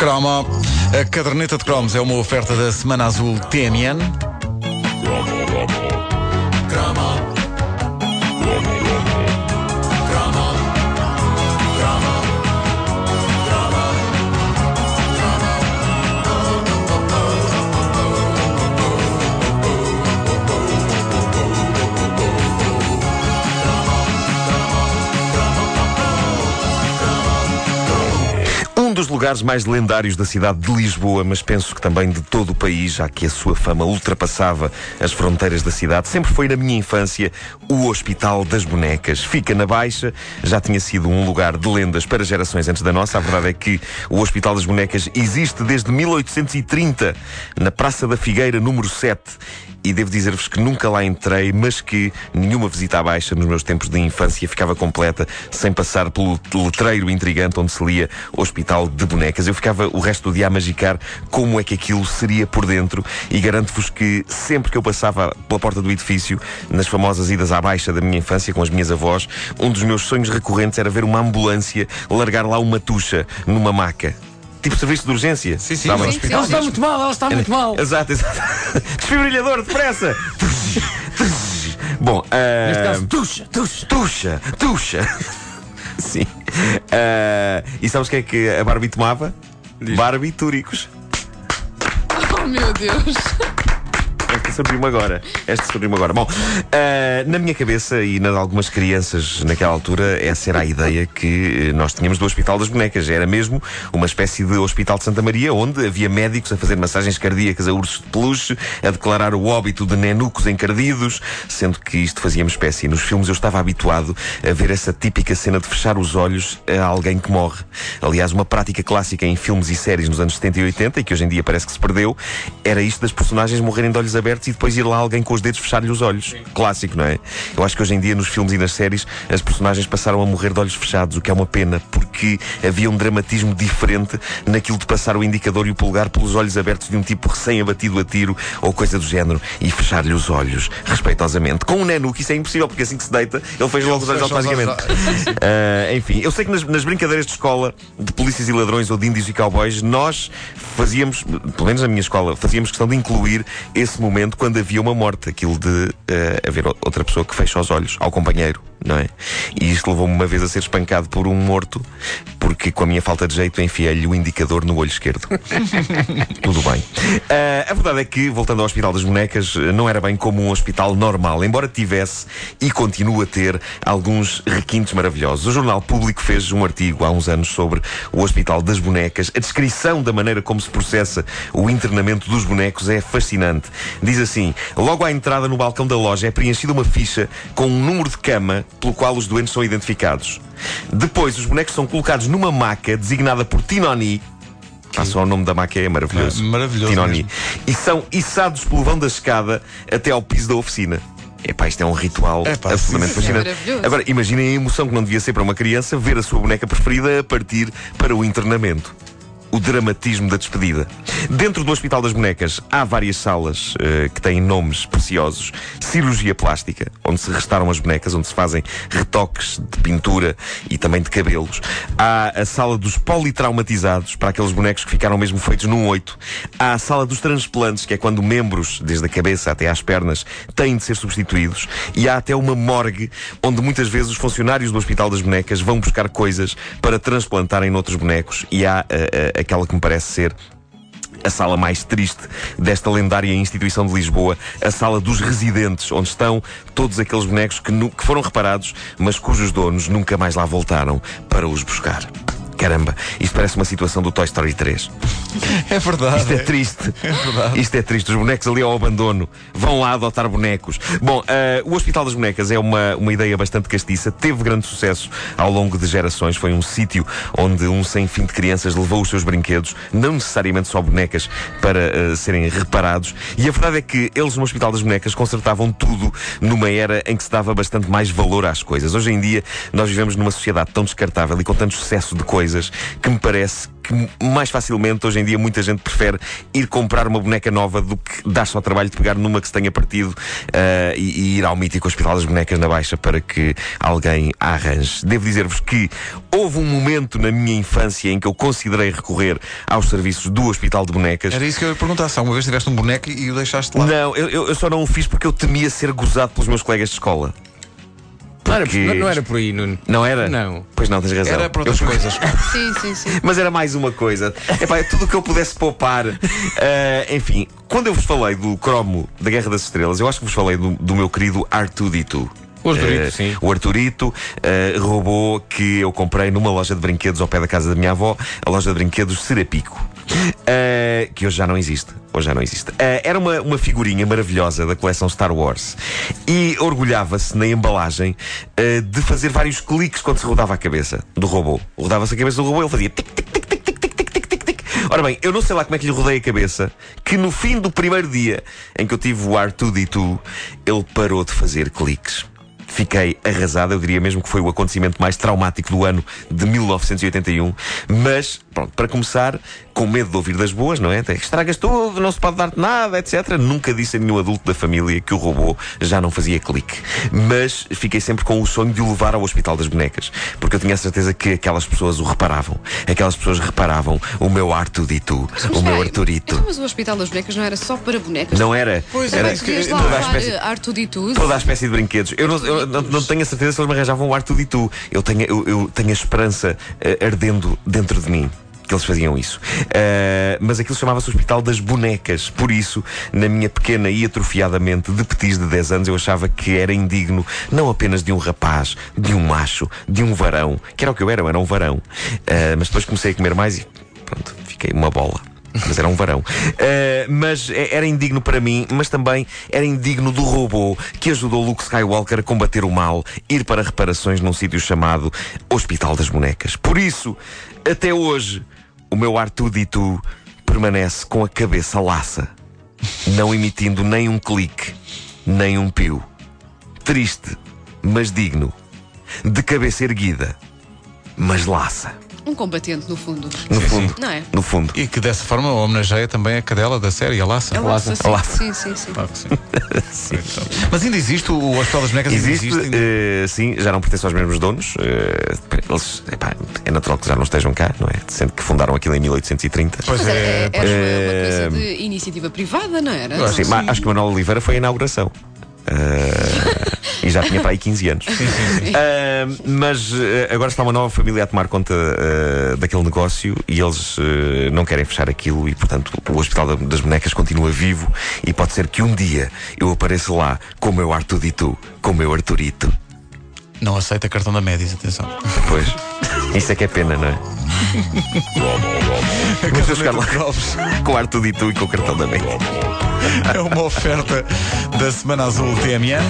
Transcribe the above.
Cromo. A caderneta de cromos é uma oferta da Semana Azul TMN. Dos lugares mais lendários da cidade de Lisboa, mas penso que também de todo o país, já que a sua fama ultrapassava as fronteiras da cidade, sempre foi na minha infância o Hospital das Bonecas. Fica na Baixa, já tinha sido um lugar de lendas para gerações antes da nossa. A verdade é que o Hospital das Bonecas existe desde 1830, na Praça da Figueira, número 7 e devo dizer-vos que nunca lá entrei, mas que nenhuma visita à Baixa nos meus tempos de infância ficava completa sem passar pelo letreiro intrigante onde se lia Hospital de Bonecas. Eu ficava o resto do dia a magicar como é que aquilo seria por dentro e garanto-vos que sempre que eu passava pela porta do edifício, nas famosas idas à Baixa da minha infância com as minhas avós, um dos meus sonhos recorrentes era ver uma ambulância largar lá uma tucha numa maca tipo serviço de urgência. Sim, sim, Sabem? no hospital. Ela está muito mal, ela está muito mal. Exato, exato. Desfibrilhador, depressa! Bom, ah, Neste caso, tuxa, tuxa. tuxa, tuxa. Sim. Ah, e sabes o que é que a Barbie tomava? Barbitúricos. Oh meu Deus! Surgiu-me agora. Esta surgiu-me agora. Bom, ah, na minha cabeça e na de algumas crianças naquela altura, essa era a ideia que eh, nós tínhamos do Hospital das Bonecas. Era mesmo uma espécie de Hospital de Santa Maria, onde havia médicos a fazer massagens cardíacas a ursos de peluche, a declarar o óbito de nenucos encardidos, sendo que isto fazia-me espécie. Nos filmes eu estava habituado a ver essa típica cena de fechar os olhos a alguém que morre. Aliás, uma prática clássica em filmes e séries nos anos 70 e 80, e que hoje em dia parece que se perdeu, era isto das personagens morrerem de olhos abertos e depois ir lá alguém com os dedos fechar-lhe os olhos. Clássico, não é? Eu acho que hoje em dia, nos filmes e nas séries, as personagens passaram a morrer de olhos fechados, o que é uma pena, porque havia um dramatismo diferente naquilo de passar o indicador e o polegar pelos olhos abertos de um tipo recém-abatido a tiro ou coisa do género e fechar-lhe os olhos, respeitosamente. Com um Nenu, que isso é impossível, porque assim que se deita, ele fez logo os olhos automaticamente. Ah, enfim, eu sei que nas, nas brincadeiras de escola, de polícias e ladrões ou de índios e cowboys, nós fazíamos, pelo menos na minha escola, fazíamos questão de incluir esse momento quando havia uma morte, aquilo de eh, haver outra pessoa que fecha os olhos ao companheiro, não é? E isto levou-me uma vez a ser espancado por um morto, porque com a minha falta de jeito enfiei-lhe o indicador no olho esquerdo. Tudo bem. Ah, a verdade é que, voltando ao Hospital das Bonecas, não era bem como um hospital normal, embora tivesse e continue a ter alguns requintes maravilhosos. O Jornal Público fez um artigo há uns anos sobre o Hospital das Bonecas. A descrição da maneira como se processa o internamento dos bonecos é fascinante. Diz assim: logo à entrada no balcão da loja é preenchida uma ficha com um número de cama pelo qual os doentes são identificados. Depois, os bonecos são colocados numa maca designada por Tinoni. Ah, só o nome da maca é maravilhoso. Ah, maravilhoso Tinoni. mesmo. E são içados pelo vão da escada até ao piso da oficina. Epá, isto é um ritual Epá, absolutamente sim, fascinante. É. Agora, imaginem a emoção que não devia ser para uma criança ver a sua boneca preferida a partir para o internamento. O dramatismo da despedida. Dentro do Hospital das Bonecas há várias salas eh, que têm nomes preciosos. Cirurgia plástica, onde se restauram as bonecas, onde se fazem retoques de pintura e também de cabelos. Há a sala dos politraumatizados, para aqueles bonecos que ficaram mesmo feitos num oito. Há a sala dos transplantes, que é quando membros, desde a cabeça até às pernas, têm de ser substituídos. E há até uma morgue, onde muitas vezes os funcionários do Hospital das Bonecas vão buscar coisas para transplantarem noutros bonecos. E há eh, eh, aquela que me parece ser a sala mais triste desta lendária instituição de Lisboa, a sala dos residentes, onde estão todos aqueles bonecos que, que foram reparados, mas cujos donos nunca mais lá voltaram para os buscar. Caramba, isto parece uma situação do Toy Story 3. É verdade. Isto é triste. É verdade. Isto é triste. Os bonecos ali ao abandono vão lá adotar bonecos. Bom, eh, o Hospital das Bonecas é uma, uma ideia bastante castiça. Teve grande sucesso ao longo de gerações. Foi um sítio onde um sem fim de crianças levou os seus brinquedos, não necessariamente só bonecas, para eh, serem reparados. E a verdade é que eles no Hospital das Bonecas consertavam tudo numa era em que se dava bastante mais valor às coisas. Hoje em dia, nós vivemos numa sociedade tão descartável e com tanto excesso de coisas que me parece que que mais facilmente hoje em dia muita gente prefere ir comprar uma boneca nova do que dar-se ao trabalho de pegar numa que se tenha partido uh, e, e, ir ao mítico Hospital das Bonecas na Baixa para que alguém a arranje. Devo dizer-vos que houve um momento na minha infância em que eu considerei recorrer aos serviços do Hospital de Bonecas. Era isso que eu ia perguntar. Se alguma vez tiveste um boneco e o deixaste lá? Não, eu, eu só não o fiz porque eu temia ser gozado pelos meus colegas de escola. Não era, não, não era por aí, Nuno. Não era? Não. Pois não, tens razão. Era para outras Eu- coisas. Sim, sim, sim. Mas era mais uma coisa. Epá, é tudo o que eu pudesse poupar. Eh, enfim, quando eu vos falei do cromo da Guerra das Estrelas, eu acho que vos falei do, do meu querido R2D2. O Arturito, Eh, sim. O Arturito, eh, robô que eu comprei numa loja de brinquedos ao pé da casa da minha avó, a loja de brinquedos Serapico. Eh, que hoje já não existe. Hoje já não existe. Eh, era uma, uma figurinha maravilhosa da coleção Star Wars e orgulhava-se na embalagem eh, de fazer vários cliques quando se rodava a cabeça do robô. Rodava-se a cabeça do robô, ele fazia tic, tic, tic, tic, tic, tic, tic, tic, tic. Ora bem, eu não sei lá como é que lhe rodei a cabeça que no fim do primeiro dia em que eu tive o R2D2, ele parou de fazer cliques. Fiquei arrasado, eu diria mesmo que foi o acontecimento mais traumático do ano de 1981. Mas, pronto, para começar, com medo de ouvir das boas, não é? Estragas tudo, não se pode dar-te nada, etc. Nunca disse a nenhum adulto da família que o robô já não fazia clique. Mas fiquei sempre com o sonho de o levar ao Hospital das Bonecas. Porque eu tinha a certeza que aquelas pessoas o reparavam. Aquelas pessoas reparavam o meu Artudito, o meu Arturito. Então, mas o Hospital das Bonecas não era só para bonecas? Não era? Pois, era é que- Podias lá toda a espécie. E tudo. Toda a espécie de brinquedos. Eu não, eu não- não tenho a certeza se eles me arranjavam o Arthur e tu. Eu tenho, eu, eu tenho a esperança eh, ardendo dentro de mim. Que eles faziam isso. Eh, mas aquilo chamava-se Hospital das Bonecas. Por isso, na minha pequena e atrofiadamente de petis de 10 anos, eu achava que era indigno não apenas de um rapaz, de um macho, de um varão, que era o que eu era, eu era um varão. Eh, mas depois comecei a comer mais e pronto, fiquei uma bola. Mas era um varão. Eh, mas é- era indigno para mim, mas também era indigno do robô que ajudou Luke Skywalker a combater o mal, ir para reparações num sítio chamado Hospital das Bonecas. Por isso, até hoje, o meu R2D2 permanece com a cabeça laça, não emitindo nem um clique, nem um pio. Triste, mas digno. De cabeça erguida, mas laça. Um combatente, no fundo. No fundo. Não é? No fundo. E que dessa forma homenageia também a cadela da série, a Laça. É laça, sim. Sim, sim, sim. Claro que sim. Mas ainda existe o Hospital das ainda Existe, ainda- eh, sim, já não pertence aos mesmos donos. eh, eles, epá, é natural que já não estejam cá, não é? Sendo que fundaram aquilo em 1830. Pois Mas era, é. era uma, uma coisa de iniciativa privada, não era? Eu acho Sim, mas acho que o Manuel Oliveira foi a inauguração. Eh, e já tinha para aí 15 anos. Eh, mas eh, agora está uma nova família a tomar conta eh, daquele negócio e eles eh, não querem fechar aquilo e, portanto, o Hospital da- das Bonecas continua vivo e pode ser que um dia eu apareça lá com o meu Artudito, com o meu Arturito. Não aceita cartão da Médis, atenção. Pois, isso é que é pena, não é? Vamos buscar lá com o Artudito e com o cartão da mente. É uma oferta da Semana Azul TMN.